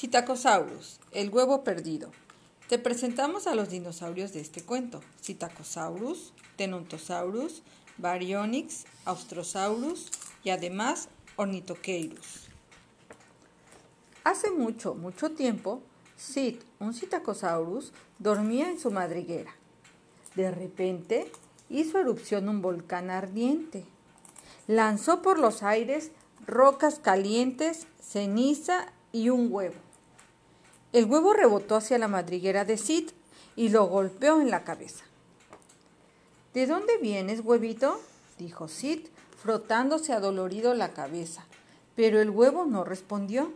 Citacosaurus, el huevo perdido. Te presentamos a los dinosaurios de este cuento. Citacosaurus, Tenontosaurus, Baryonyx, Austrosaurus y además Ornithocheirus. Hace mucho, mucho tiempo, Sid, un Citacosaurus, dormía en su madriguera. De repente hizo erupción un volcán ardiente. Lanzó por los aires rocas calientes, ceniza y un huevo. El huevo rebotó hacia la madriguera de Sid y lo golpeó en la cabeza. ¿De dónde vienes, huevito? dijo Sid, frotándose adolorido la cabeza. Pero el huevo no respondió.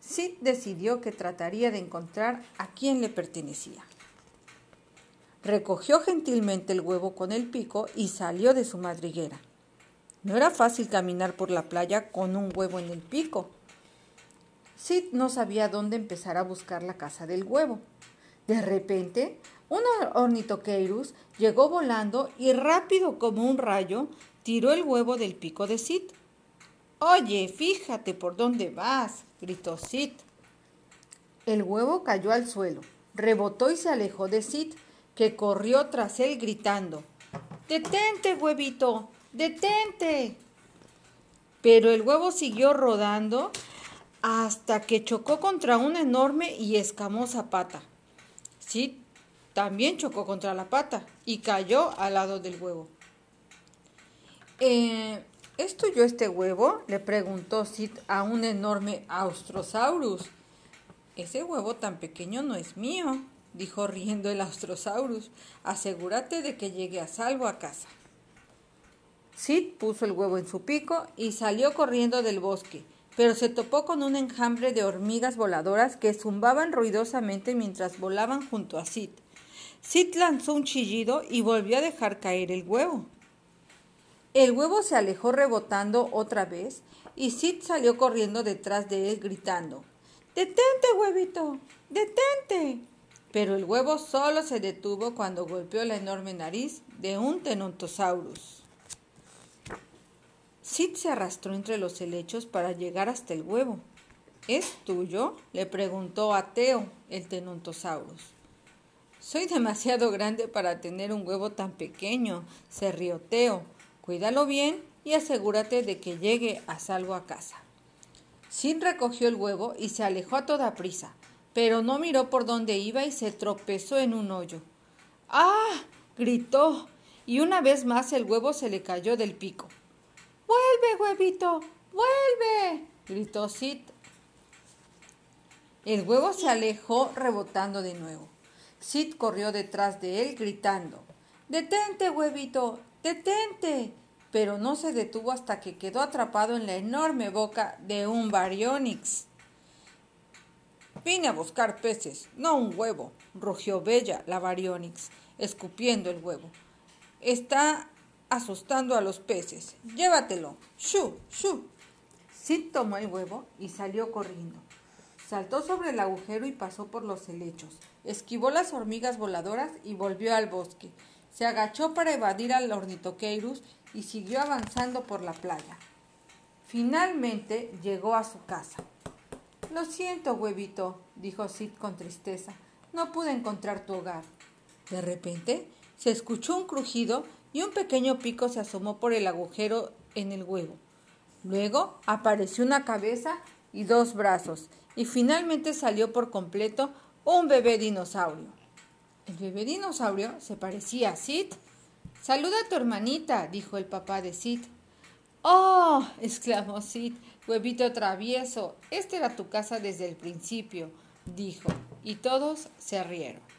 Sid decidió que trataría de encontrar a quien le pertenecía. Recogió gentilmente el huevo con el pico y salió de su madriguera. No era fácil caminar por la playa con un huevo en el pico. Sid no sabía dónde empezar a buscar la casa del huevo. De repente, un ornitoqueirus llegó volando y rápido como un rayo tiró el huevo del pico de Sid. Oye, fíjate por dónde vas, gritó Sid. El huevo cayó al suelo, rebotó y se alejó de Sid, que corrió tras él gritando Detente, huevito, detente. Pero el huevo siguió rodando hasta que chocó contra una enorme y escamosa pata. Sí, también chocó contra la pata y cayó al lado del huevo. Eh, ¿Es tuyo este huevo? le preguntó Sid a un enorme Austrosaurus. Ese huevo tan pequeño no es mío, dijo riendo el Austrosaurus. Asegúrate de que llegue a salvo a casa. Sid puso el huevo en su pico y salió corriendo del bosque pero se topó con un enjambre de hormigas voladoras que zumbaban ruidosamente mientras volaban junto a Sid. Sid lanzó un chillido y volvió a dejar caer el huevo. El huevo se alejó rebotando otra vez y Sid salió corriendo detrás de él gritando Detente, huevito. Detente. Pero el huevo solo se detuvo cuando golpeó la enorme nariz de un Tenontosaurus. Sid se arrastró entre los helechos para llegar hasta el huevo. ¿Es tuyo? le preguntó a Teo, el Tenontosaurus. Soy demasiado grande para tener un huevo tan pequeño, se rió Teo. Cuídalo bien y asegúrate de que llegue a salvo a casa. Sid recogió el huevo y se alejó a toda prisa, pero no miró por dónde iba y se tropezó en un hoyo. ¡Ah! gritó, y una vez más el huevo se le cayó del pico. ¡Vuelve, huevito! ¡Vuelve! gritó Sid. El huevo se alejó rebotando de nuevo. Sid corrió detrás de él gritando Detente, huevito, detente. Pero no se detuvo hasta que quedó atrapado en la enorme boca de un Baryonyx. Vine a buscar peces, no un huevo, rugió Bella, la Baryonyx, escupiendo el huevo. Está asustando a los peces. Llévatelo. ¡Shu! ¡Shu! Sid tomó el huevo y salió corriendo. Saltó sobre el agujero y pasó por los helechos. Esquivó las hormigas voladoras y volvió al bosque. Se agachó para evadir al ornitoqueirus y siguió avanzando por la playa. Finalmente llegó a su casa. Lo siento, huevito, dijo Sid con tristeza. No pude encontrar tu hogar. De repente se escuchó un crujido y un pequeño pico se asomó por el agujero en el huevo. Luego apareció una cabeza y dos brazos, y finalmente salió por completo un bebé dinosaurio. El bebé dinosaurio se parecía a Sid. Saluda a tu hermanita, dijo el papá de Sid. ¡Oh! exclamó Sid, huevito travieso. Esta era tu casa desde el principio, dijo, y todos se rieron.